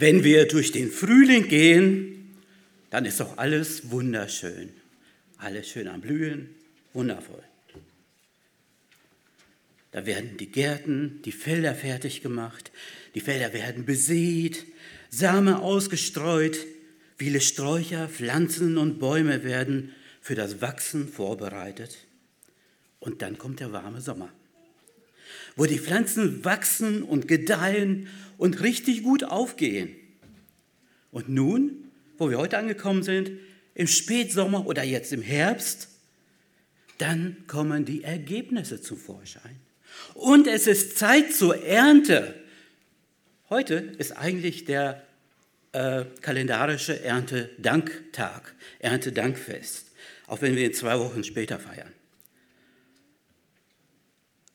Wenn wir durch den Frühling gehen, dann ist doch alles wunderschön. Alles schön am Blühen, wundervoll. Da werden die Gärten, die Felder fertig gemacht, die Felder werden besät, Samen ausgestreut, viele Sträucher, Pflanzen und Bäume werden für das Wachsen vorbereitet. Und dann kommt der warme Sommer, wo die Pflanzen wachsen und gedeihen und richtig gut aufgehen. Und nun, wo wir heute angekommen sind, im Spätsommer oder jetzt im Herbst, dann kommen die Ergebnisse zum Vorschein. Und es ist Zeit zur Ernte. Heute ist eigentlich der äh, kalendarische Erntedanktag, Erntedankfest, auch wenn wir ihn zwei Wochen später feiern.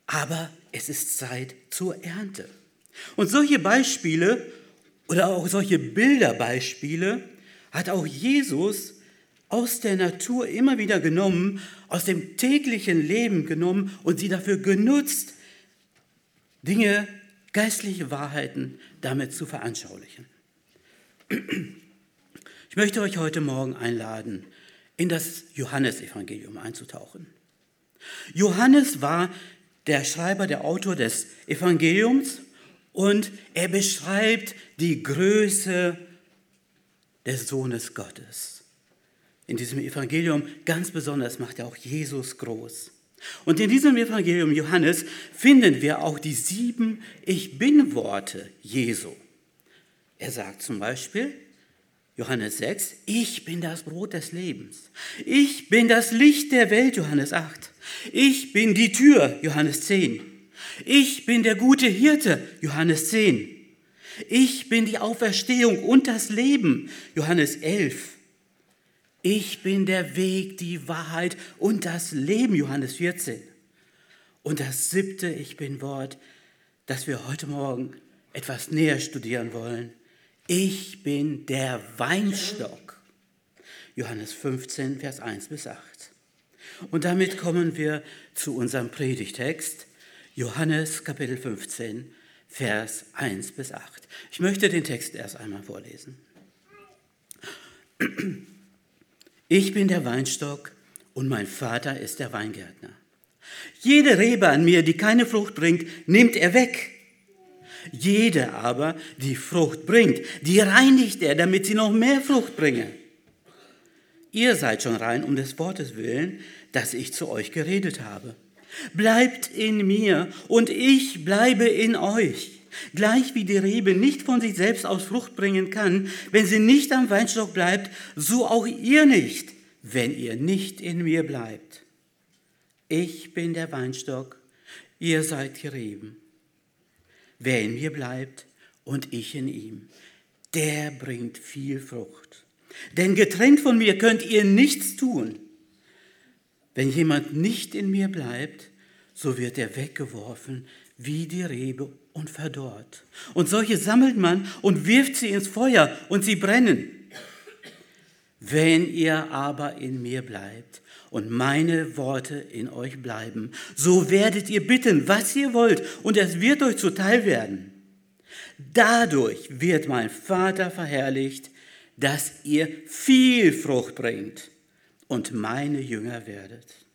Aber es ist Zeit zur Ernte. Und solche Beispiele oder auch solche Bilderbeispiele hat auch Jesus aus der Natur immer wieder genommen, aus dem täglichen Leben genommen und sie dafür genutzt, Dinge, geistliche Wahrheiten damit zu veranschaulichen. Ich möchte euch heute Morgen einladen, in das Johannesevangelium einzutauchen. Johannes war der Schreiber, der Autor des Evangeliums und er beschreibt die Größe des Sohnes Gottes. In diesem Evangelium ganz besonders macht er auch Jesus groß. Und in diesem Evangelium Johannes finden wir auch die sieben Ich bin Worte Jesu. Er sagt zum Beispiel, Johannes 6, ich bin das Brot des Lebens. Ich bin das Licht der Welt, Johannes 8. Ich bin die Tür, Johannes 10. Ich bin der gute Hirte, Johannes 10. Ich bin die Auferstehung und das Leben, Johannes 11. Ich bin der Weg, die Wahrheit und das Leben, Johannes 14. Und das siebte, ich bin Wort, das wir heute Morgen etwas näher studieren wollen. Ich bin der Weinstock. Johannes 15, Vers 1 bis 8. Und damit kommen wir zu unserem Predigtext, Johannes Kapitel 15, Vers 1 bis 8. Ich möchte den Text erst einmal vorlesen. Ich bin der Weinstock und mein Vater ist der Weingärtner. Jede Rebe an mir, die keine Frucht bringt, nimmt er weg. Jede aber, die Frucht bringt, die reinigt er, damit sie noch mehr Frucht bringe. Ihr seid schon rein um des Wortes willen, das ich zu euch geredet habe. Bleibt in mir und ich bleibe in euch. Gleich wie die Rebe nicht von sich selbst aus Frucht bringen kann, wenn sie nicht am Weinstock bleibt, so auch ihr nicht, wenn ihr nicht in mir bleibt. Ich bin der Weinstock, ihr seid die Reben. Wer in mir bleibt und ich in ihm, der bringt viel Frucht. Denn getrennt von mir könnt ihr nichts tun. Wenn jemand nicht in mir bleibt, so wird er weggeworfen wie die Rebe und verdorrt. Und solche sammelt man und wirft sie ins Feuer und sie brennen. Wenn ihr aber in mir bleibt und meine Worte in euch bleiben, so werdet ihr bitten, was ihr wollt, und es wird euch zuteil werden. Dadurch wird mein Vater verherrlicht, dass ihr viel Frucht bringt und meine Jünger werdet.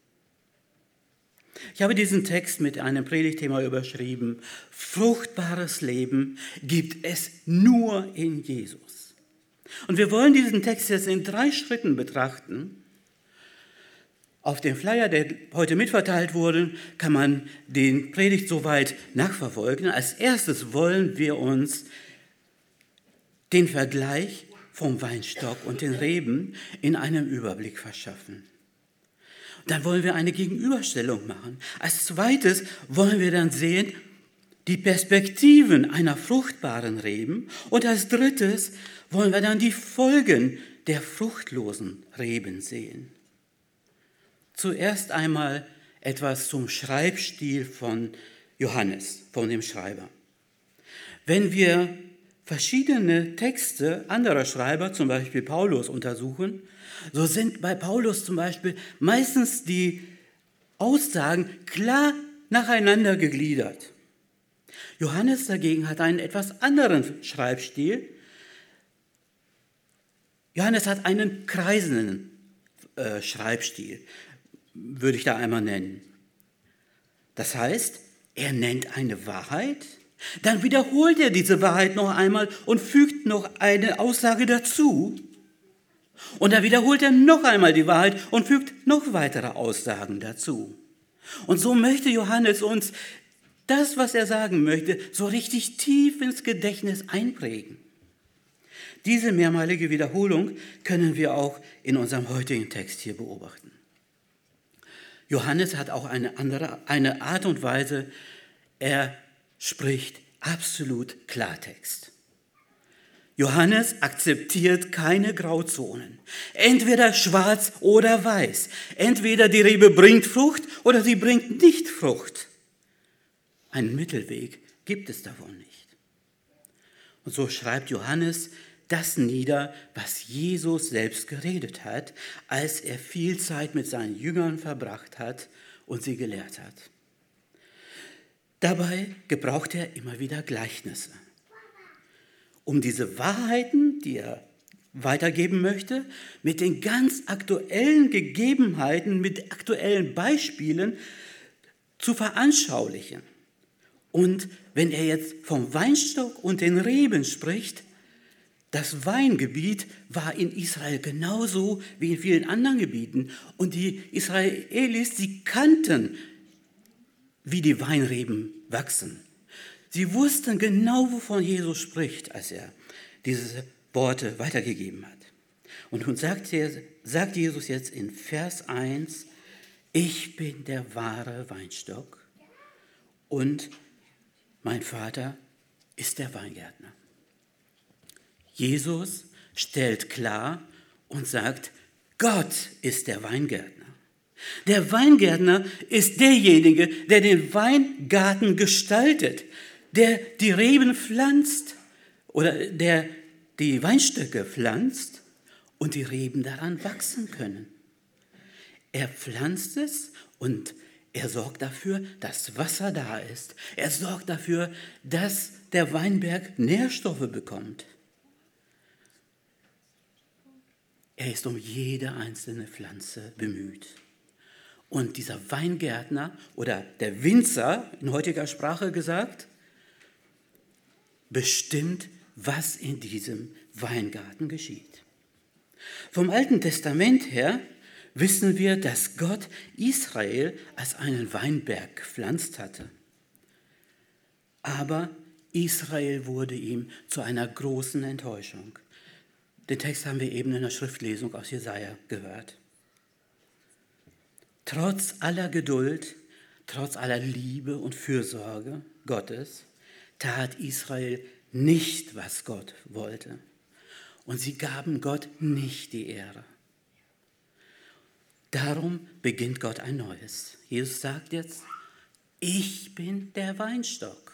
Ich habe diesen Text mit einem Predigtthema überschrieben. Fruchtbares Leben gibt es nur in Jesus. Und wir wollen diesen Text jetzt in drei Schritten betrachten. Auf dem Flyer, der heute mitverteilt wurde, kann man den Predigt soweit nachverfolgen. Als erstes wollen wir uns den Vergleich vom Weinstock und den Reben in einem Überblick verschaffen. Dann wollen wir eine Gegenüberstellung machen. Als zweites wollen wir dann sehen, die Perspektiven einer fruchtbaren Reben. Und als drittes wollen wir dann die Folgen der fruchtlosen Reben sehen. Zuerst einmal etwas zum Schreibstil von Johannes, von dem Schreiber. Wenn wir verschiedene Texte anderer Schreiber, zum Beispiel Paulus, untersuchen, so sind bei Paulus zum Beispiel meistens die Aussagen klar nacheinander gegliedert. Johannes dagegen hat einen etwas anderen Schreibstil. Johannes hat einen kreisenden äh, Schreibstil, würde ich da einmal nennen. Das heißt, er nennt eine Wahrheit, dann wiederholt er diese Wahrheit noch einmal und fügt noch eine Aussage dazu. Und dann wiederholt er noch einmal die Wahrheit und fügt noch weitere Aussagen dazu. Und so möchte Johannes uns das, was er sagen möchte, so richtig tief ins Gedächtnis einprägen. Diese mehrmalige Wiederholung können wir auch in unserem heutigen Text hier beobachten. Johannes hat auch eine andere, eine Art und Weise, er spricht absolut Klartext. Johannes akzeptiert keine Grauzonen. Entweder schwarz oder weiß. Entweder die Rebe bringt Frucht oder sie bringt nicht Frucht. Einen Mittelweg gibt es davon nicht. Und so schreibt Johannes das nieder, was Jesus selbst geredet hat, als er viel Zeit mit seinen Jüngern verbracht hat und sie gelehrt hat. Dabei gebraucht er immer wieder Gleichnisse, um diese Wahrheiten, die er weitergeben möchte, mit den ganz aktuellen Gegebenheiten, mit aktuellen Beispielen zu veranschaulichen. Und wenn er jetzt vom Weinstock und den Reben spricht, das Weingebiet war in Israel genauso wie in vielen anderen Gebieten. Und die Israelis, sie kannten, wie die Weinreben wachsen. Sie wussten genau, wovon Jesus spricht, als er diese Worte weitergegeben hat. Und nun sagt, er, sagt Jesus jetzt in Vers 1, ich bin der wahre Weinstock und mein Vater ist der Weingärtner. Jesus stellt klar und sagt, Gott ist der Weingärtner. Der Weingärtner ist derjenige, der den Weingarten gestaltet, der die Reben pflanzt oder der die Weinstöcke pflanzt und die Reben daran wachsen können. Er pflanzt es und er sorgt dafür, dass Wasser da ist. Er sorgt dafür, dass der Weinberg Nährstoffe bekommt. Er ist um jede einzelne Pflanze bemüht. Und dieser Weingärtner oder der Winzer, in heutiger Sprache gesagt, bestimmt, was in diesem Weingarten geschieht. Vom Alten Testament her wissen wir, dass Gott Israel als einen Weinberg gepflanzt hatte. Aber Israel wurde ihm zu einer großen Enttäuschung. Den Text haben wir eben in der Schriftlesung aus Jesaja gehört. Trotz aller Geduld, trotz aller Liebe und Fürsorge Gottes, tat Israel nicht, was Gott wollte. Und sie gaben Gott nicht die Ehre. Darum beginnt Gott ein neues. Jesus sagt jetzt, ich bin der Weinstock.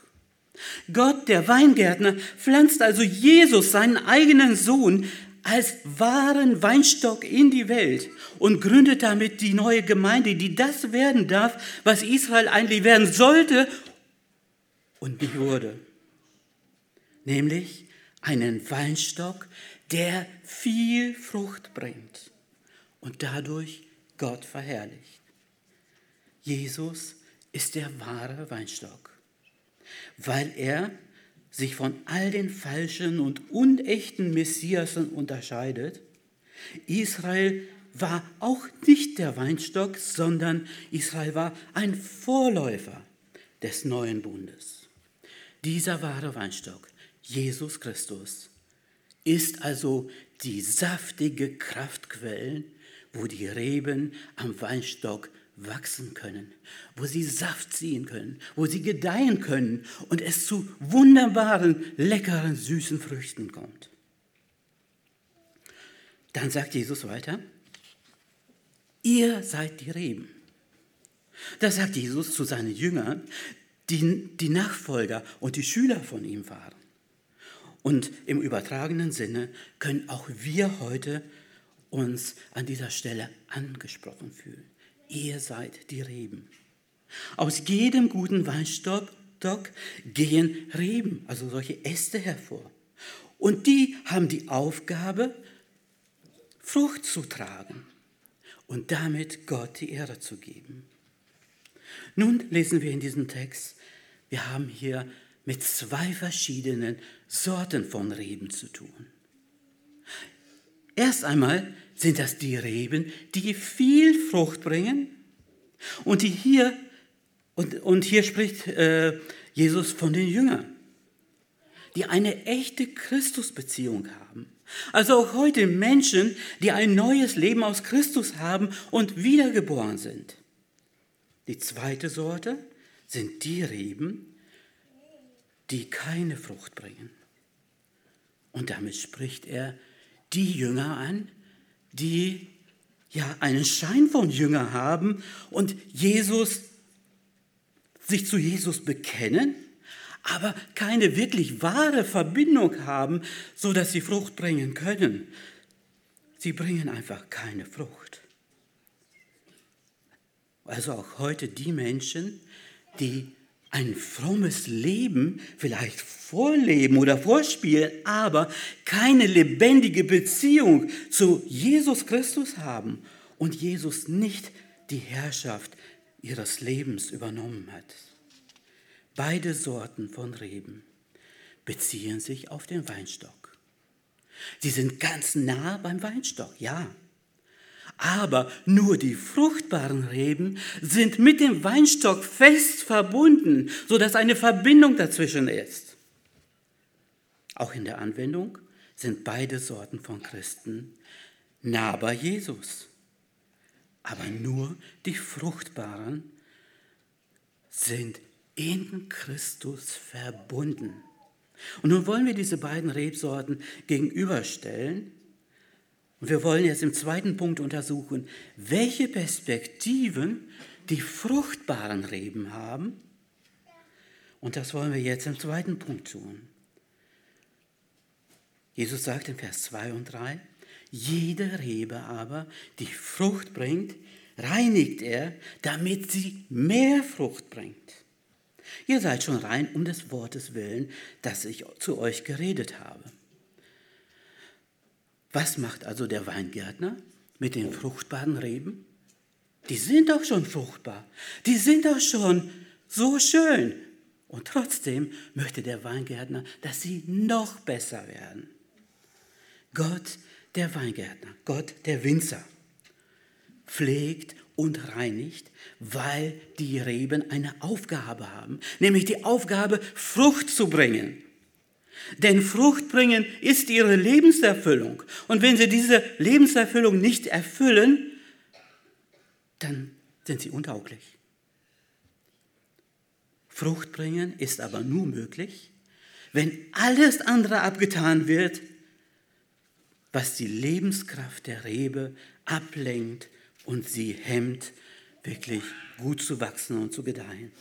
Gott, der Weingärtner, pflanzt also Jesus, seinen eigenen Sohn, als wahren Weinstock in die Welt und gründet damit die neue Gemeinde, die das werden darf, was Israel eigentlich werden sollte und nicht wurde. Nämlich einen Weinstock, der viel Frucht bringt und dadurch Gott verherrlicht. Jesus ist der wahre Weinstock, weil er sich von all den falschen und unechten Messiasen unterscheidet. Israel war auch nicht der Weinstock, sondern Israel war ein Vorläufer des neuen Bundes. Dieser wahre Weinstock, Jesus Christus, ist also die saftige Kraftquelle, wo die Reben am Weinstock wachsen können, wo sie Saft ziehen können, wo sie gedeihen können und es zu wunderbaren, leckeren, süßen Früchten kommt. Dann sagt Jesus weiter, ihr seid die Reben. Das sagt Jesus zu seinen Jüngern, die die Nachfolger und die Schüler von ihm waren. Und im übertragenen Sinne können auch wir heute uns an dieser Stelle angesprochen fühlen ihr seid die Reben. Aus jedem guten Weinstock gehen Reben, also solche Äste hervor. Und die haben die Aufgabe, Frucht zu tragen und damit Gott die Ehre zu geben. Nun lesen wir in diesem Text, wir haben hier mit zwei verschiedenen Sorten von Reben zu tun. Erst einmal sind das die Reben, die viel Frucht bringen und die hier und, und hier spricht äh, Jesus von den Jüngern, die eine echte Christusbeziehung haben. Also auch heute Menschen, die ein neues Leben aus Christus haben und wiedergeboren sind. Die zweite Sorte sind die Reben, die keine Frucht bringen. Und damit spricht er die Jünger an, die ja einen Schein von Jünger haben und Jesus sich zu Jesus bekennen, aber keine wirklich wahre Verbindung haben, so dass sie Frucht bringen können. Sie bringen einfach keine Frucht. Also auch heute die Menschen, die ein frommes Leben vielleicht vorleben oder vorspielen, aber keine lebendige Beziehung zu Jesus Christus haben und Jesus nicht die Herrschaft ihres Lebens übernommen hat. Beide Sorten von Reben beziehen sich auf den Weinstock. Sie sind ganz nah beim Weinstock, ja. Aber nur die fruchtbaren Reben sind mit dem Weinstock fest verbunden, sodass eine Verbindung dazwischen ist. Auch in der Anwendung sind beide Sorten von Christen nah bei Jesus. Aber nur die fruchtbaren sind in Christus verbunden. Und nun wollen wir diese beiden Rebsorten gegenüberstellen und wir wollen jetzt im zweiten Punkt untersuchen, welche Perspektiven die fruchtbaren Reben haben. Und das wollen wir jetzt im zweiten Punkt tun. Jesus sagt in Vers 2 und 3, jede Rebe aber, die Frucht bringt, reinigt er, damit sie mehr Frucht bringt. Ihr seid schon rein um des Wortes willen, das ich zu euch geredet habe. Was macht also der Weingärtner mit den fruchtbaren Reben? Die sind doch schon fruchtbar. Die sind doch schon so schön. Und trotzdem möchte der Weingärtner, dass sie noch besser werden. Gott, der Weingärtner, Gott, der Winzer, pflegt und reinigt, weil die Reben eine Aufgabe haben, nämlich die Aufgabe, Frucht zu bringen. Denn Frucht bringen ist ihre Lebenserfüllung. Und wenn sie diese Lebenserfüllung nicht erfüllen, dann sind sie untauglich. Frucht bringen ist aber nur möglich, wenn alles andere abgetan wird, was die Lebenskraft der Rebe ablenkt und sie hemmt, wirklich gut zu wachsen und zu gedeihen.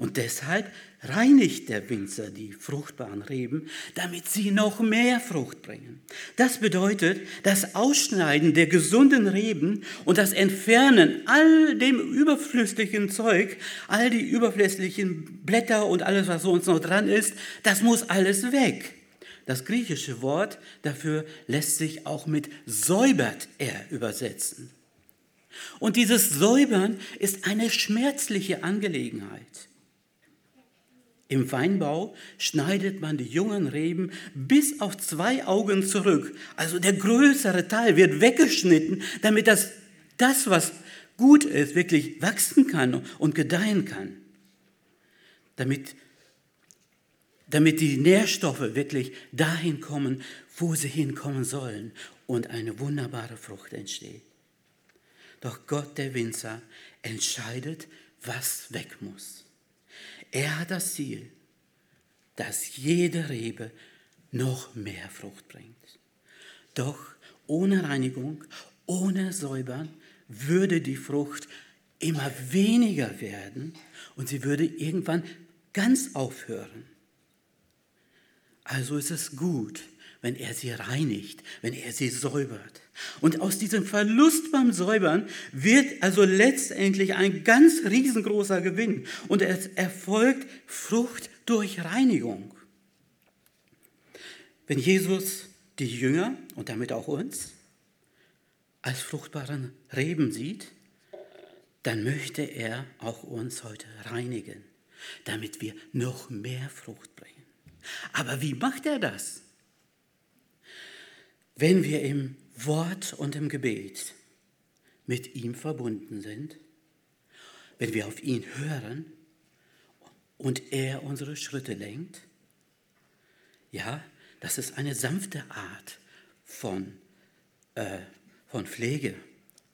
Und deshalb reinigt der Winzer die fruchtbaren Reben, damit sie noch mehr Frucht bringen. Das bedeutet, das Ausschneiden der gesunden Reben und das Entfernen all dem überflüssigen Zeug, all die überflüssigen Blätter und alles, was sonst noch dran ist, das muss alles weg. Das griechische Wort dafür lässt sich auch mit säubert er übersetzen. Und dieses Säubern ist eine schmerzliche Angelegenheit. Im Weinbau schneidet man die jungen Reben bis auf zwei Augen zurück. Also der größere Teil wird weggeschnitten, damit das, das was gut ist, wirklich wachsen kann und gedeihen kann. Damit, damit die Nährstoffe wirklich dahin kommen, wo sie hinkommen sollen und eine wunderbare Frucht entsteht. Doch Gott, der Winzer, entscheidet, was weg muss. Er hat das Ziel, dass jede Rebe noch mehr Frucht bringt. Doch ohne Reinigung, ohne Säubern würde die Frucht immer weniger werden und sie würde irgendwann ganz aufhören. Also ist es gut, wenn er sie reinigt, wenn er sie säubert. Und aus diesem Verlust beim Säubern wird also letztendlich ein ganz riesengroßer Gewinn. Und es erfolgt Frucht durch Reinigung. Wenn Jesus die Jünger und damit auch uns als fruchtbaren Reben sieht, dann möchte er auch uns heute reinigen, damit wir noch mehr Frucht bringen. Aber wie macht er das? Wenn wir im Wort und im Gebet mit ihm verbunden sind, wenn wir auf ihn hören und er unsere Schritte lenkt, ja, das ist eine sanfte Art von, äh, von Pflege.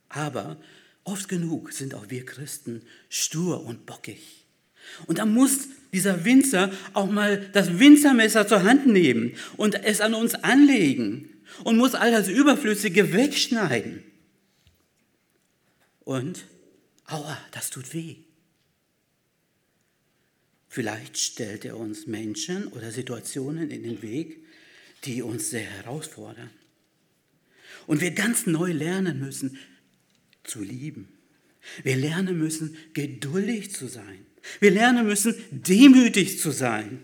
Aber oft genug sind auch wir Christen stur und bockig. Und da muss dieser Winzer auch mal das Winzermesser zur Hand nehmen und es an uns anlegen und muss all das Überflüssige wegschneiden. Und, aua, das tut weh. Vielleicht stellt er uns Menschen oder Situationen in den Weg, die uns sehr herausfordern. Und wir ganz neu lernen müssen zu lieben. Wir lernen müssen geduldig zu sein. Wir lernen müssen demütig zu sein.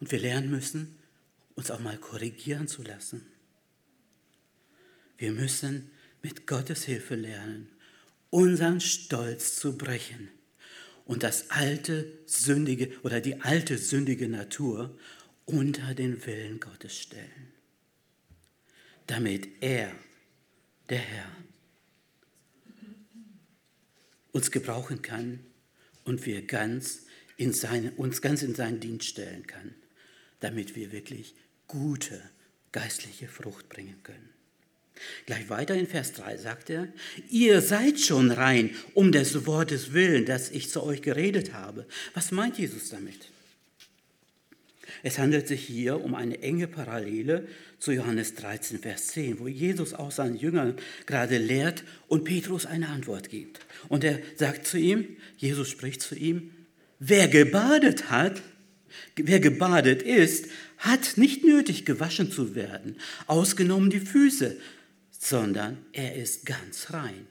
Und wir lernen müssen uns auch mal korrigieren zu lassen. Wir müssen mit Gottes Hilfe lernen, unseren Stolz zu brechen und das alte sündige oder die alte sündige Natur unter den Willen Gottes stellen, damit er, der Herr, uns gebrauchen kann und wir ganz in seine, uns ganz in seinen Dienst stellen kann, damit wir wirklich gute geistliche Frucht bringen können. Gleich weiter in Vers 3 sagt er, ihr seid schon rein um des Wortes willen, das ich zu euch geredet habe. Was meint Jesus damit? Es handelt sich hier um eine enge Parallele zu Johannes 13, Vers 10, wo Jesus auch seinen Jüngern gerade lehrt und Petrus eine Antwort gibt. Und er sagt zu ihm, Jesus spricht zu ihm, wer gebadet hat, wer gebadet ist, hat nicht nötig gewaschen zu werden, ausgenommen die Füße, sondern er ist ganz rein.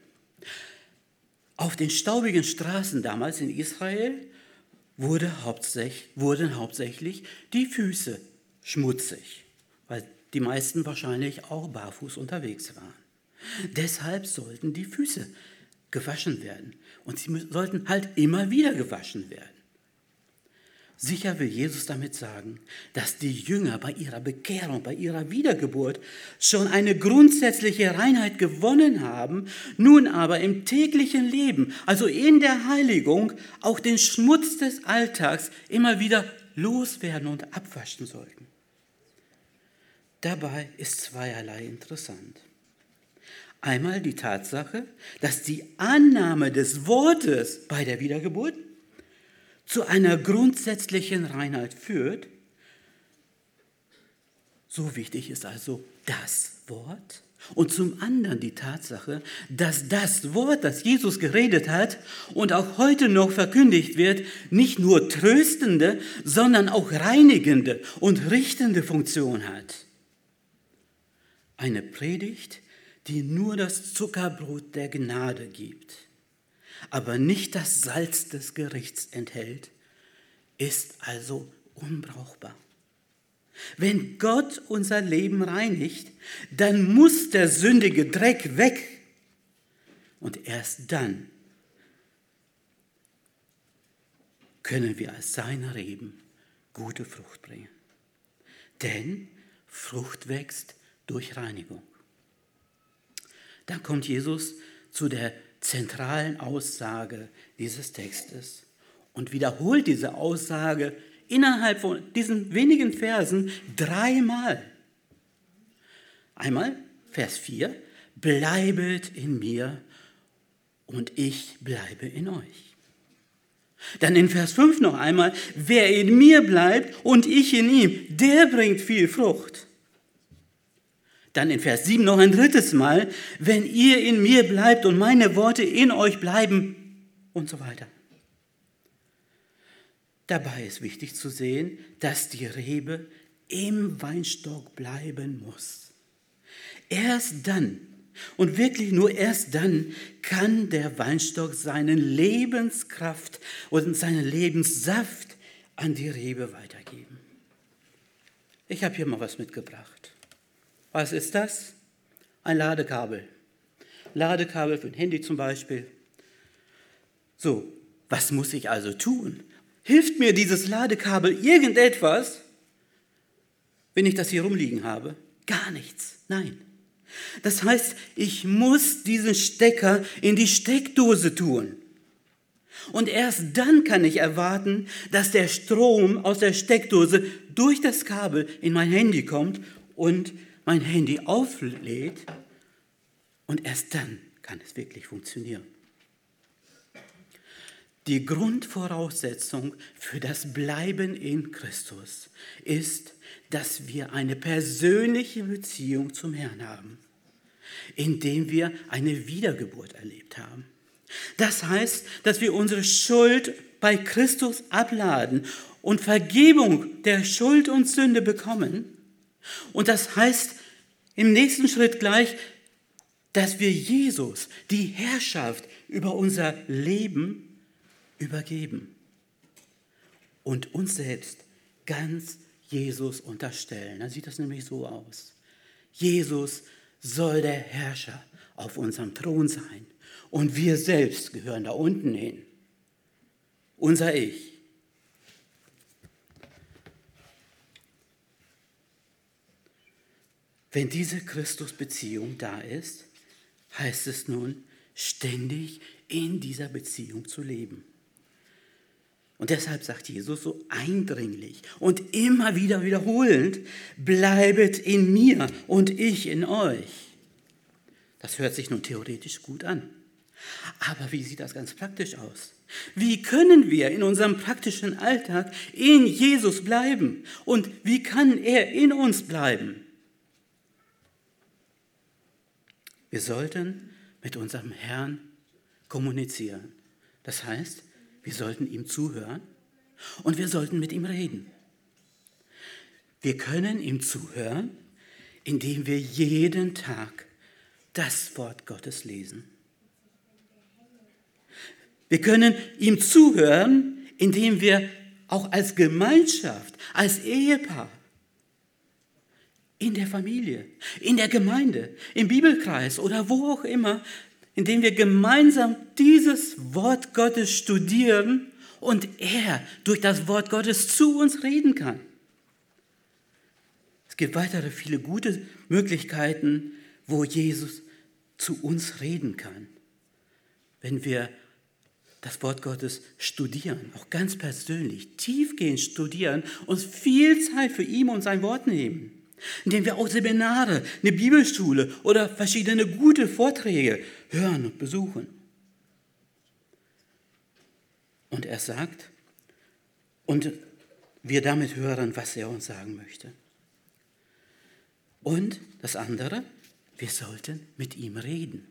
Auf den staubigen Straßen damals in Israel wurde hauptsächlich, wurden hauptsächlich die Füße schmutzig, weil die meisten wahrscheinlich auch barfuß unterwegs waren. Deshalb sollten die Füße gewaschen werden und sie sollten halt immer wieder gewaschen werden. Sicher will Jesus damit sagen, dass die Jünger bei ihrer Bekehrung, bei ihrer Wiedergeburt schon eine grundsätzliche Reinheit gewonnen haben, nun aber im täglichen Leben, also in der Heiligung, auch den Schmutz des Alltags immer wieder loswerden und abwaschen sollten. Dabei ist zweierlei interessant. Einmal die Tatsache, dass die Annahme des Wortes bei der Wiedergeburt zu einer grundsätzlichen Reinheit führt. So wichtig ist also das Wort. Und zum anderen die Tatsache, dass das Wort, das Jesus geredet hat und auch heute noch verkündigt wird, nicht nur tröstende, sondern auch reinigende und richtende Funktion hat. Eine Predigt, die nur das Zuckerbrot der Gnade gibt aber nicht das Salz des Gerichts enthält, ist also unbrauchbar. Wenn Gott unser Leben reinigt, dann muss der sündige Dreck weg. Und erst dann können wir als seine Reben gute Frucht bringen. Denn Frucht wächst durch Reinigung. Dann kommt Jesus zu der zentralen Aussage dieses Textes und wiederholt diese Aussage innerhalb von diesen wenigen Versen dreimal. Einmal Vers 4, bleibet in mir und ich bleibe in euch. Dann in Vers 5 noch einmal, wer in mir bleibt und ich in ihm, der bringt viel Frucht. Dann in Vers 7 noch ein drittes Mal, wenn ihr in mir bleibt und meine Worte in euch bleiben und so weiter. Dabei ist wichtig zu sehen, dass die Rebe im Weinstock bleiben muss. Erst dann und wirklich nur erst dann kann der Weinstock seine Lebenskraft und seinen Lebenssaft an die Rebe weitergeben. Ich habe hier mal was mitgebracht. Was ist das? ein Ladekabel. Ladekabel für ein Handy zum Beispiel. So, was muss ich also tun? Hilft mir dieses Ladekabel irgendetwas, wenn ich das hier rumliegen habe? Gar nichts. Nein. Das heißt, ich muss diesen Stecker in die Steckdose tun. Und erst dann kann ich erwarten, dass der Strom aus der Steckdose durch das Kabel in mein Handy kommt und mein Handy auflädt. Und erst dann kann es wirklich funktionieren. Die Grundvoraussetzung für das Bleiben in Christus ist, dass wir eine persönliche Beziehung zum Herrn haben, indem wir eine Wiedergeburt erlebt haben. Das heißt, dass wir unsere Schuld bei Christus abladen und Vergebung der Schuld und Sünde bekommen. Und das heißt im nächsten Schritt gleich, dass wir Jesus die Herrschaft über unser Leben übergeben und uns selbst ganz Jesus unterstellen. Dann sieht das nämlich so aus. Jesus soll der Herrscher auf unserem Thron sein und wir selbst gehören da unten hin. Unser Ich. Wenn diese Christusbeziehung da ist, heißt es nun, ständig in dieser Beziehung zu leben. Und deshalb sagt Jesus so eindringlich und immer wieder wiederholend, bleibet in mir und ich in euch. Das hört sich nun theoretisch gut an. Aber wie sieht das ganz praktisch aus? Wie können wir in unserem praktischen Alltag in Jesus bleiben? Und wie kann er in uns bleiben? Wir sollten mit unserem Herrn kommunizieren. Das heißt, wir sollten ihm zuhören und wir sollten mit ihm reden. Wir können ihm zuhören, indem wir jeden Tag das Wort Gottes lesen. Wir können ihm zuhören, indem wir auch als Gemeinschaft, als Ehepaar, in der Familie, in der Gemeinde, im Bibelkreis oder wo auch immer indem wir gemeinsam dieses Wort Gottes studieren und er durch das Wort Gottes zu uns reden kann. Es gibt weitere viele gute Möglichkeiten, wo Jesus zu uns reden kann, wenn wir das Wort Gottes studieren, auch ganz persönlich, tiefgehend studieren, uns viel Zeit für ihn und sein Wort nehmen indem wir auch Seminare, eine Bibelschule oder verschiedene gute Vorträge hören und besuchen. Und er sagt, und wir damit hören, was er uns sagen möchte. Und das andere, wir sollten mit ihm reden,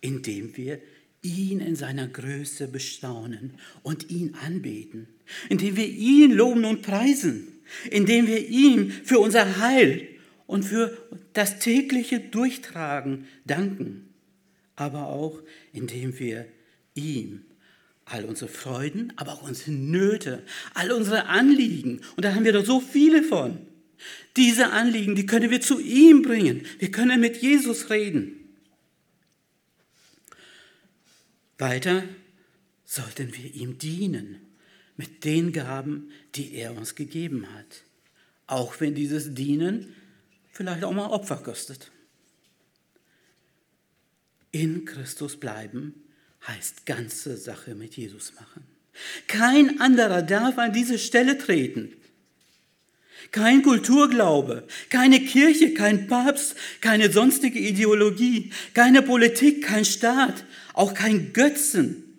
indem wir ihn in seiner Größe bestaunen und ihn anbeten, indem wir ihn loben und preisen indem wir ihm für unser Heil und für das tägliche Durchtragen danken, aber auch indem wir ihm all unsere Freuden, aber auch unsere Nöte, all unsere Anliegen, und da haben wir doch so viele von, diese Anliegen, die können wir zu ihm bringen. Wir können mit Jesus reden. Weiter sollten wir ihm dienen mit den Gaben, die er uns gegeben hat. Auch wenn dieses Dienen vielleicht auch mal Opfer kostet. In Christus bleiben heißt ganze Sache mit Jesus machen. Kein anderer darf an diese Stelle treten. Kein Kulturglaube, keine Kirche, kein Papst, keine sonstige Ideologie, keine Politik, kein Staat, auch kein Götzen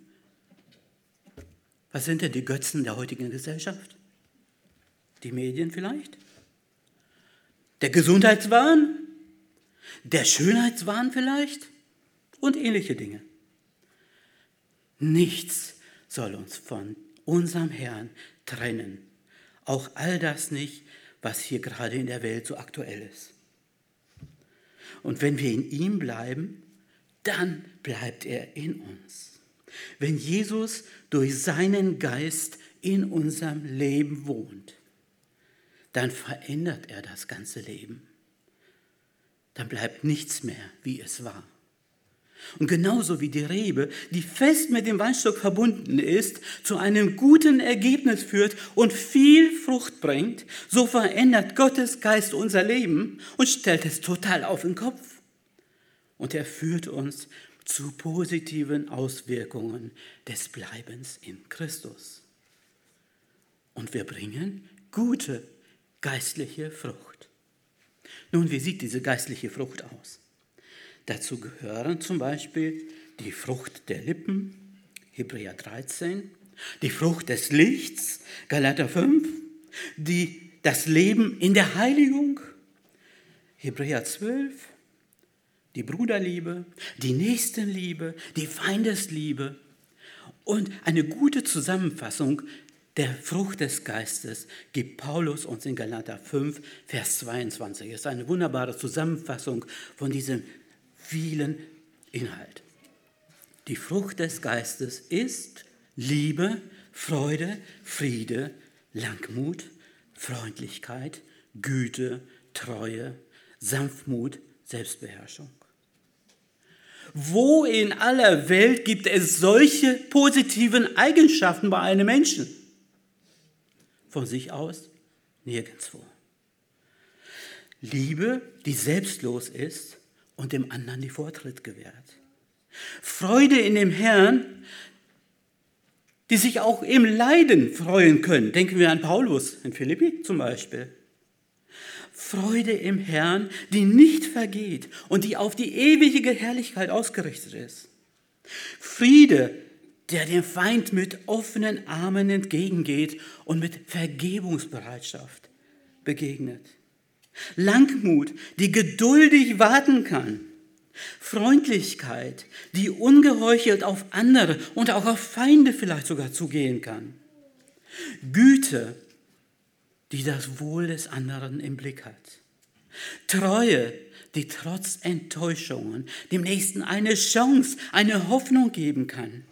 was sind denn die Götzen der heutigen Gesellschaft? Die Medien vielleicht? Der Gesundheitswahn? Der Schönheitswahn vielleicht? Und ähnliche Dinge. Nichts soll uns von unserem Herrn trennen. Auch all das nicht, was hier gerade in der Welt so aktuell ist. Und wenn wir in ihm bleiben, dann bleibt er in uns. Wenn Jesus durch seinen Geist in unserem Leben wohnt, dann verändert er das ganze Leben. dann bleibt nichts mehr, wie es war. Und genauso wie die Rebe, die fest mit dem Weinstock verbunden ist, zu einem guten Ergebnis führt und viel Frucht bringt, so verändert Gottes Geist unser Leben und stellt es total auf den Kopf. Und er führt uns zu positiven Auswirkungen des Bleibens in Christus. Und wir bringen gute geistliche Frucht. Nun, wie sieht diese geistliche Frucht aus? Dazu gehören zum Beispiel die Frucht der Lippen, Hebräer 13, die Frucht des Lichts, Galater 5, die, das Leben in der Heiligung, Hebräer 12, die Bruderliebe, die Nächstenliebe, die Feindesliebe und eine gute Zusammenfassung der Frucht des Geistes gibt Paulus uns in Galater 5, Vers 22. Es ist eine wunderbare Zusammenfassung von diesem vielen Inhalt. Die Frucht des Geistes ist Liebe, Freude, Friede, Langmut, Freundlichkeit, Güte, Treue, Sanftmut, Selbstbeherrschung. Wo in aller Welt gibt es solche positiven Eigenschaften bei einem Menschen? Von sich aus nirgendwo. Liebe, die selbstlos ist und dem anderen die Vortritt gewährt. Freude in dem Herrn, die sich auch im Leiden freuen können. Denken wir an Paulus in Philippi zum Beispiel. Freude im Herrn, die nicht vergeht und die auf die ewige Herrlichkeit ausgerichtet ist. Friede, der dem Feind mit offenen Armen entgegengeht und mit Vergebungsbereitschaft begegnet. Langmut, die geduldig warten kann. Freundlichkeit, die ungeheuchelt auf andere und auch auf Feinde vielleicht sogar zugehen kann. Güte, die das Wohl des anderen im Blick hat. Treue, die trotz Enttäuschungen dem Nächsten eine Chance, eine Hoffnung geben kann.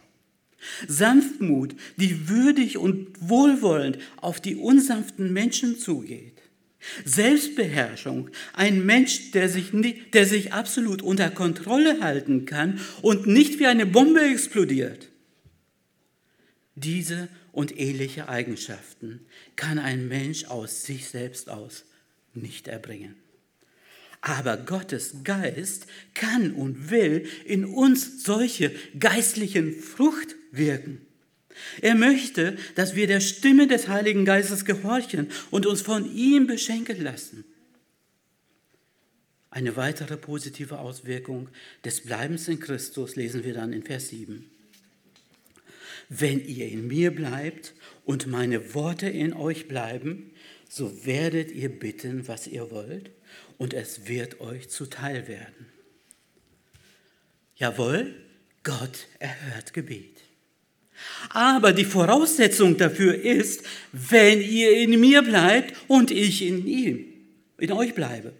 Sanftmut, die würdig und wohlwollend auf die unsanften Menschen zugeht. Selbstbeherrschung, ein Mensch, der sich, der sich absolut unter Kontrolle halten kann und nicht wie eine Bombe explodiert. Diese und ähnliche Eigenschaften kann ein Mensch aus sich selbst aus nicht erbringen. Aber Gottes Geist kann und will in uns solche geistlichen Frucht wirken. Er möchte, dass wir der Stimme des Heiligen Geistes gehorchen und uns von ihm beschenken lassen. Eine weitere positive Auswirkung des Bleibens in Christus lesen wir dann in Vers 7. Wenn ihr in mir bleibt und meine Worte in euch bleiben, so werdet ihr bitten, was ihr wollt, und es wird euch zuteil werden. Jawohl, Gott erhört Gebet. Aber die Voraussetzung dafür ist, wenn ihr in mir bleibt und ich in ihm, in euch bleibe.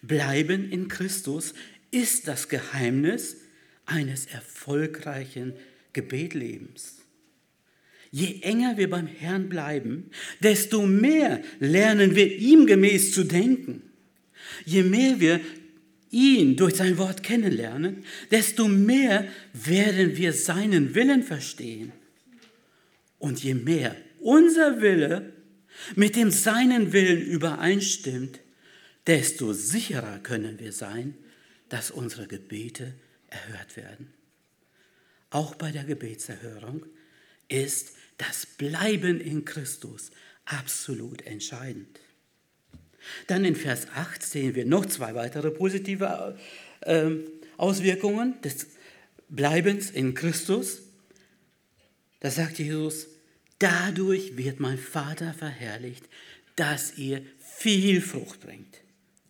Bleiben in Christus ist das Geheimnis eines erfolgreichen Gebetlebens. Je enger wir beim Herrn bleiben, desto mehr lernen wir ihm gemäß zu denken. Je mehr wir ihn durch sein Wort kennenlernen, desto mehr werden wir seinen Willen verstehen. Und je mehr unser Wille mit dem seinen Willen übereinstimmt, desto sicherer können wir sein, dass unsere Gebete erhört werden. Auch bei der Gebetserhörung ist das Bleiben in Christus absolut entscheidend. Dann in Vers 8 sehen wir noch zwei weitere positive äh, Auswirkungen des Bleibens in Christus. Da sagt Jesus, dadurch wird mein Vater verherrlicht, dass ihr viel Frucht bringt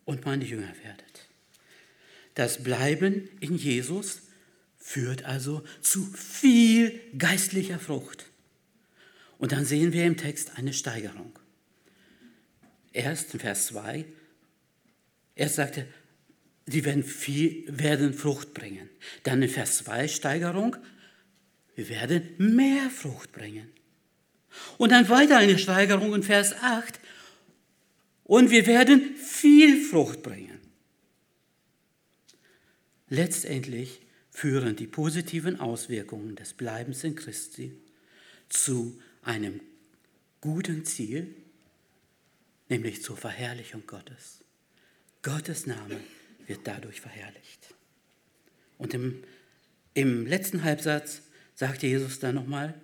und meine Jünger werdet. Das Bleiben in Jesus führt also zu viel geistlicher Frucht. Und dann sehen wir im Text eine Steigerung. Erst in Vers 2, er sagte, sie werden, viel, werden Frucht bringen. Dann in Vers 2 Steigerung, wir werden mehr Frucht bringen. Und dann weiter eine Steigerung in Vers 8, und wir werden viel Frucht bringen. letztendlich führen die positiven Auswirkungen des Bleibens in Christi zu einem guten Ziel, nämlich zur Verherrlichung Gottes. Gottes Name wird dadurch verherrlicht. Und im, im letzten Halbsatz sagt Jesus dann nochmal,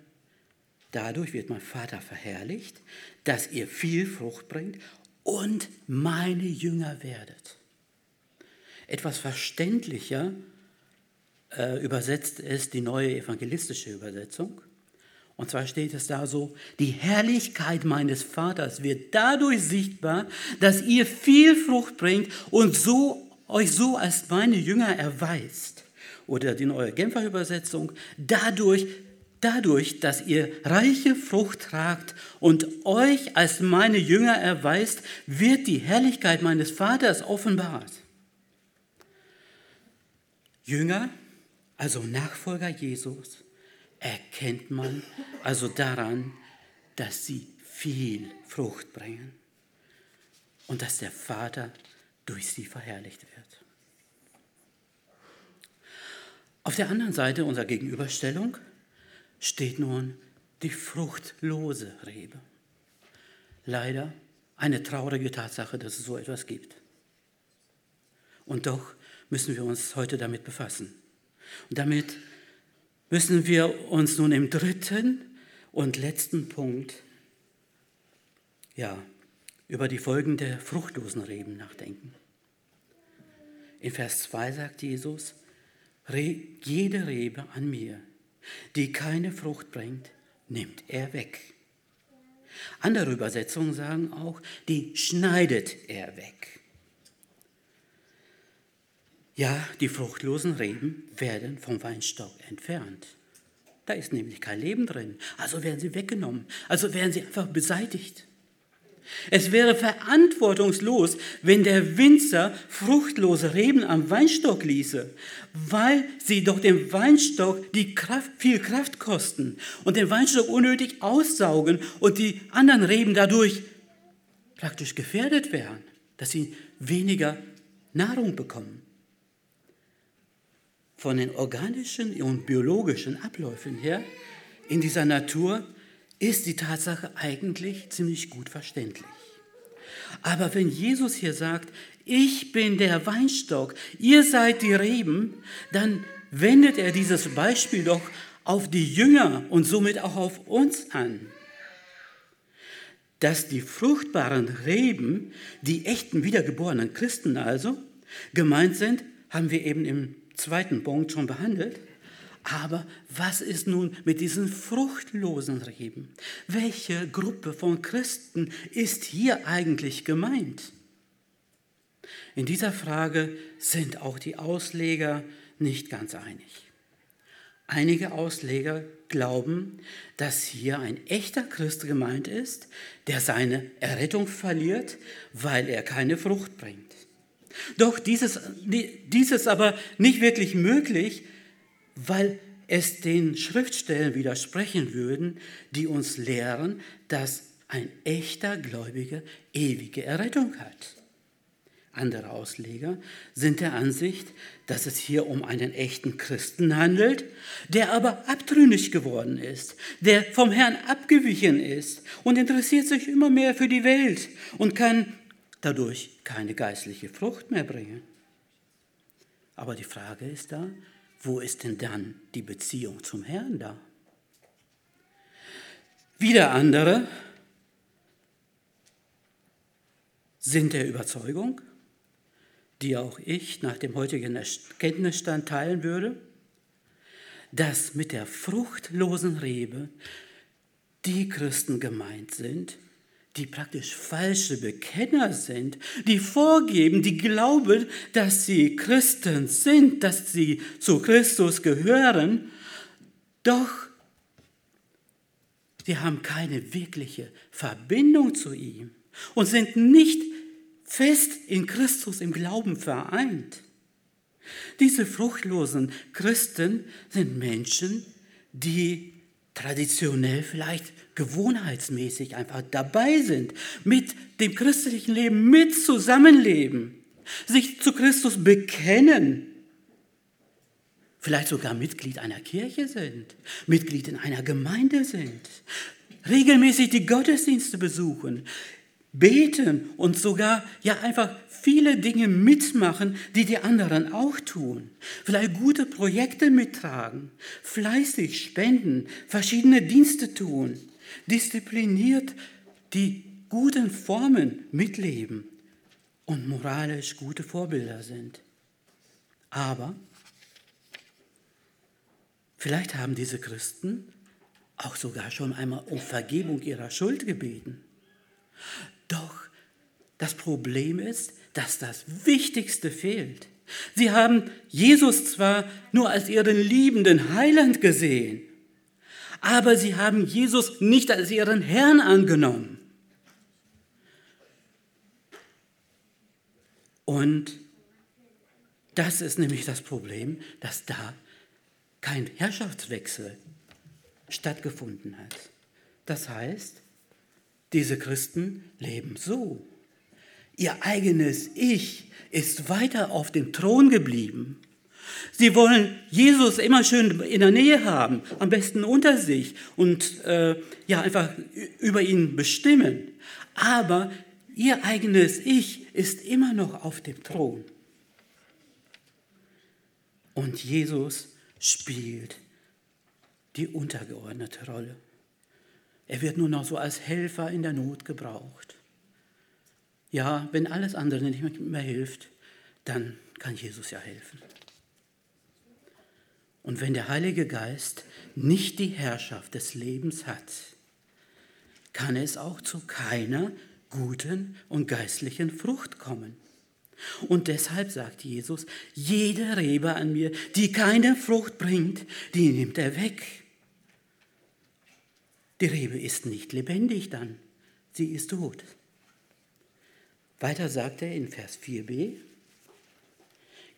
dadurch wird mein Vater verherrlicht, dass ihr viel Frucht bringt und meine Jünger werdet. Etwas verständlicher äh, übersetzt ist die neue evangelistische Übersetzung. Und zwar steht es da so, die Herrlichkeit meines Vaters wird dadurch sichtbar, dass ihr viel Frucht bringt und so, euch so als meine Jünger erweist. Oder die neue Genfer Übersetzung, dadurch, dadurch, dass ihr reiche Frucht tragt und euch als meine Jünger erweist, wird die Herrlichkeit meines Vaters offenbart. Jünger, also Nachfolger Jesus, erkennt man also daran, dass sie viel Frucht bringen und dass der Vater durch sie verherrlicht wird. Auf der anderen Seite unserer Gegenüberstellung steht nun die fruchtlose Rebe. Leider eine traurige Tatsache, dass es so etwas gibt. Und doch müssen wir uns heute damit befassen. Und damit müssen wir uns nun im dritten und letzten Punkt ja, über die Folgen der fruchtlosen Reben nachdenken. In Vers 2 sagt Jesus, jede Rebe an mir, die keine Frucht bringt, nimmt er weg. Andere Übersetzungen sagen auch, die schneidet er weg. Ja, die fruchtlosen Reben werden vom Weinstock entfernt. Da ist nämlich kein Leben drin. Also werden sie weggenommen. Also werden sie einfach beseitigt. Es wäre verantwortungslos, wenn der Winzer fruchtlose Reben am Weinstock ließe, weil sie doch dem Weinstock die Kraft, viel Kraft kosten und den Weinstock unnötig aussaugen und die anderen Reben dadurch praktisch gefährdet wären, dass sie weniger Nahrung bekommen von den organischen und biologischen Abläufen her in dieser Natur ist die Tatsache eigentlich ziemlich gut verständlich. Aber wenn Jesus hier sagt, ich bin der Weinstock, ihr seid die Reben, dann wendet er dieses Beispiel doch auf die Jünger und somit auch auf uns an. Dass die fruchtbaren Reben, die echten wiedergeborenen Christen also, gemeint sind, haben wir eben im zweiten Punkt schon behandelt. Aber was ist nun mit diesen fruchtlosen Reben? Welche Gruppe von Christen ist hier eigentlich gemeint? In dieser Frage sind auch die Ausleger nicht ganz einig. Einige Ausleger glauben, dass hier ein echter Christ gemeint ist, der seine Errettung verliert, weil er keine Frucht bringt. Doch dieses, dieses aber nicht wirklich möglich, weil es den Schriftstellen widersprechen würden, die uns lehren, dass ein echter Gläubiger ewige Errettung hat. Andere Ausleger sind der Ansicht, dass es hier um einen echten Christen handelt, der aber abtrünnig geworden ist, der vom Herrn abgewichen ist und interessiert sich immer mehr für die Welt und kann dadurch keine geistliche Frucht mehr bringen. Aber die Frage ist da, wo ist denn dann die Beziehung zum Herrn da? Wieder andere sind der Überzeugung, die auch ich nach dem heutigen Kenntnisstand teilen würde, dass mit der fruchtlosen Rebe die Christen gemeint sind, die praktisch falsche Bekenner sind, die vorgeben, die glauben, dass sie Christen sind, dass sie zu Christus gehören, doch sie haben keine wirkliche Verbindung zu ihm und sind nicht fest in Christus im Glauben vereint. Diese fruchtlosen Christen sind Menschen, die traditionell vielleicht gewohnheitsmäßig einfach dabei sind, mit dem christlichen Leben mit zusammenleben, sich zu Christus bekennen, vielleicht sogar Mitglied einer Kirche sind, Mitglied in einer Gemeinde sind, regelmäßig die Gottesdienste besuchen, beten und sogar ja einfach viele Dinge mitmachen, die die anderen auch tun. Vielleicht gute Projekte mittragen, fleißig spenden, verschiedene Dienste tun, diszipliniert die guten Formen mitleben und moralisch gute Vorbilder sind. Aber vielleicht haben diese Christen auch sogar schon einmal um Vergebung ihrer Schuld gebeten. Doch das Problem ist, dass das Wichtigste fehlt. Sie haben Jesus zwar nur als ihren liebenden Heiland gesehen, aber sie haben Jesus nicht als ihren Herrn angenommen. Und das ist nämlich das Problem, dass da kein Herrschaftswechsel stattgefunden hat. Das heißt, diese Christen leben so. Ihr eigenes Ich ist weiter auf dem Thron geblieben. Sie wollen Jesus immer schön in der Nähe haben, am besten unter sich und äh, ja einfach über ihn bestimmen. Aber ihr eigenes Ich ist immer noch auf dem Thron. Und Jesus spielt die untergeordnete Rolle. Er wird nur noch so als Helfer in der Not gebraucht. Ja, wenn alles andere nicht mehr hilft, dann kann Jesus ja helfen. Und wenn der Heilige Geist nicht die Herrschaft des Lebens hat, kann es auch zu keiner guten und geistlichen Frucht kommen. Und deshalb sagt Jesus, jede Rebe an mir, die keine Frucht bringt, die nimmt er weg. Die Rebe ist nicht lebendig dann, sie ist tot. Weiter sagt er in Vers 4b,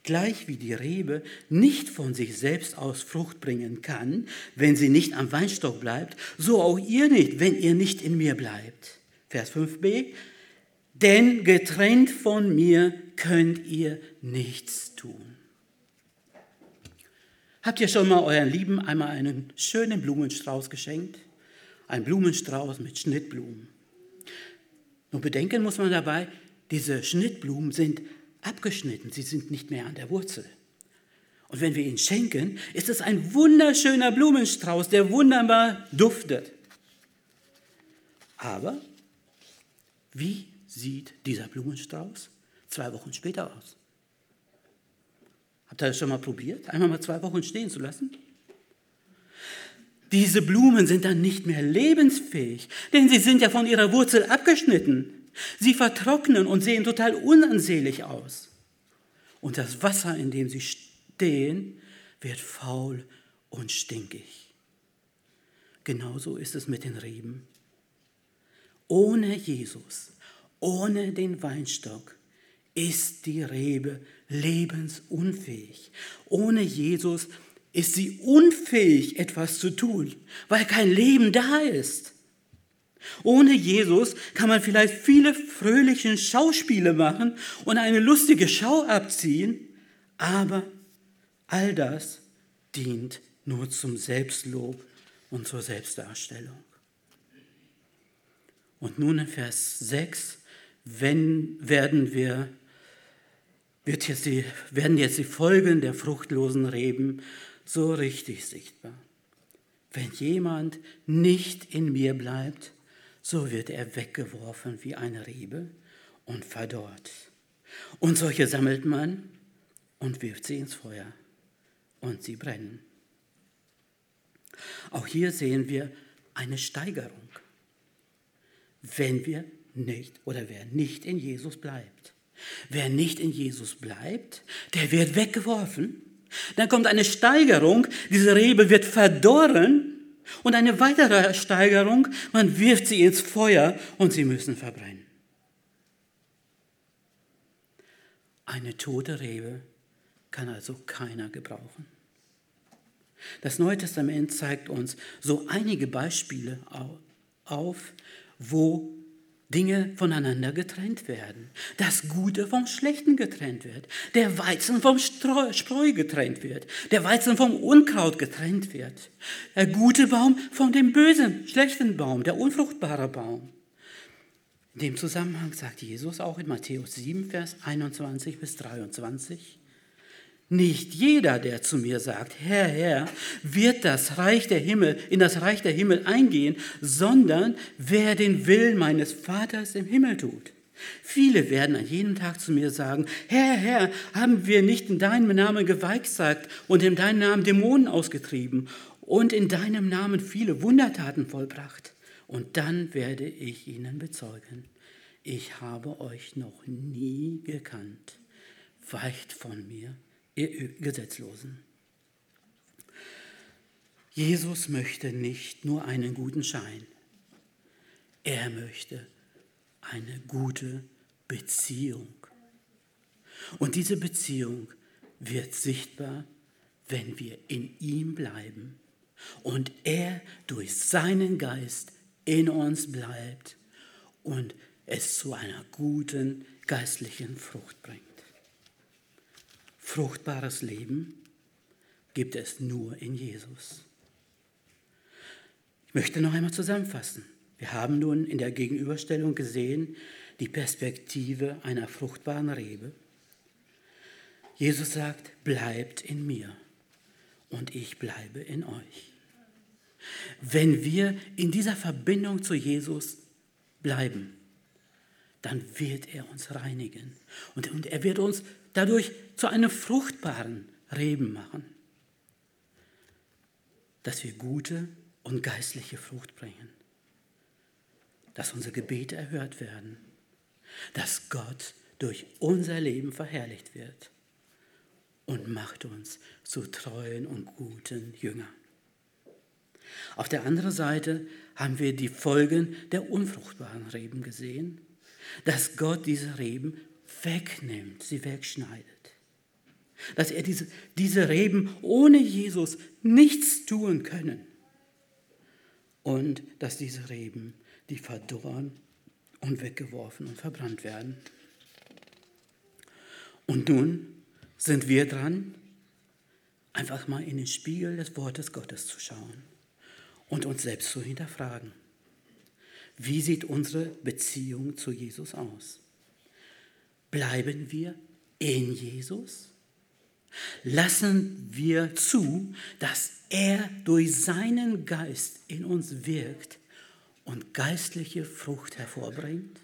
gleich wie die Rebe nicht von sich selbst aus Frucht bringen kann, wenn sie nicht am Weinstock bleibt, so auch ihr nicht, wenn ihr nicht in mir bleibt. Vers 5b, denn getrennt von mir könnt ihr nichts tun. Habt ihr schon mal euren Lieben einmal einen schönen Blumenstrauß geschenkt? Ein Blumenstrauß mit Schnittblumen. Nur bedenken muss man dabei, diese Schnittblumen sind abgeschnitten, sie sind nicht mehr an der Wurzel. Und wenn wir ihn schenken, ist es ein wunderschöner Blumenstrauß, der wunderbar duftet. Aber wie sieht dieser Blumenstrauß zwei Wochen später aus? Habt ihr das schon mal probiert, einmal mal zwei Wochen stehen zu lassen? Diese Blumen sind dann nicht mehr lebensfähig, denn sie sind ja von ihrer Wurzel abgeschnitten. Sie vertrocknen und sehen total unansehnlich aus. Und das Wasser, in dem sie stehen, wird faul und stinkig. Genauso ist es mit den Reben. Ohne Jesus, ohne den Weinstock ist die Rebe lebensunfähig. Ohne Jesus ist sie unfähig, etwas zu tun, weil kein Leben da ist. Ohne Jesus kann man vielleicht viele fröhliche Schauspiele machen und eine lustige Schau abziehen, aber all das dient nur zum Selbstlob und zur Selbstdarstellung. Und nun in Vers 6 wenn, werden wir wird jetzt die, werden jetzt die Folgen der fruchtlosen Reben so richtig sichtbar. Wenn jemand nicht in mir bleibt, so wird er weggeworfen wie eine Rebe und verdorrt. Und solche sammelt man und wirft sie ins Feuer und sie brennen. Auch hier sehen wir eine Steigerung, wenn wir nicht oder wer nicht in Jesus bleibt. Wer nicht in Jesus bleibt, der wird weggeworfen. Dann kommt eine Steigerung, diese Rebe wird verdorren und eine weitere Steigerung, man wirft sie ins Feuer und sie müssen verbrennen. Eine tote Rebe kann also keiner gebrauchen. Das Neue Testament zeigt uns so einige Beispiele auf, wo Dinge voneinander getrennt werden, das Gute vom Schlechten getrennt wird, der Weizen vom Spreu getrennt wird, der Weizen vom Unkraut getrennt wird, der gute Baum von dem bösen, schlechten Baum, der unfruchtbare Baum. In dem Zusammenhang sagt Jesus auch in Matthäus 7, Vers 21 bis 23, nicht jeder, der zu mir sagt, Herr, Herr, wird das Reich der Himmel, in das Reich der Himmel eingehen, sondern wer den Willen meines Vaters im Himmel tut. Viele werden an jenem Tag zu mir sagen, Herr, Herr, haben wir nicht in deinem Namen geweissagt und in deinem Namen Dämonen ausgetrieben und in deinem Namen viele Wundertaten vollbracht? Und dann werde ich ihnen bezeugen, ich habe euch noch nie gekannt. Weicht von mir, Gesetzlosen. Jesus möchte nicht nur einen guten Schein, er möchte eine gute Beziehung. Und diese Beziehung wird sichtbar, wenn wir in ihm bleiben und er durch seinen Geist in uns bleibt und es zu einer guten geistlichen Frucht bringt. Fruchtbares Leben gibt es nur in Jesus. Ich möchte noch einmal zusammenfassen. Wir haben nun in der Gegenüberstellung gesehen die Perspektive einer fruchtbaren Rebe. Jesus sagt, bleibt in mir und ich bleibe in euch. Wenn wir in dieser Verbindung zu Jesus bleiben, dann wird er uns reinigen und, er wird uns dadurch zu einem fruchtbaren Reben machen, dass wir gute und geistliche Frucht bringen, dass unsere Gebete erhört werden, dass Gott durch unser Leben verherrlicht wird und macht uns zu treuen und guten Jüngern. Auf der anderen Seite haben wir die Folgen der unfruchtbaren Reben gesehen, dass Gott diese Reben wegnimmt, sie wegschneidet. Dass er diese, diese Reben ohne Jesus nichts tun können. Und dass diese Reben, die verdorren und weggeworfen und verbrannt werden. Und nun sind wir dran, einfach mal in den Spiegel des Wortes Gottes zu schauen und uns selbst zu hinterfragen. Wie sieht unsere Beziehung zu Jesus aus? Bleiben wir in Jesus? Lassen wir zu, dass er durch seinen Geist in uns wirkt und geistliche Frucht hervorbringt?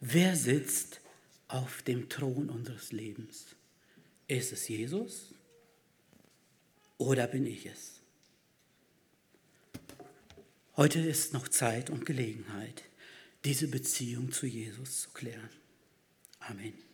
Wer sitzt auf dem Thron unseres Lebens? Ist es Jesus oder bin ich es? Heute ist noch Zeit und Gelegenheit, diese Beziehung zu Jesus zu klären. Amen.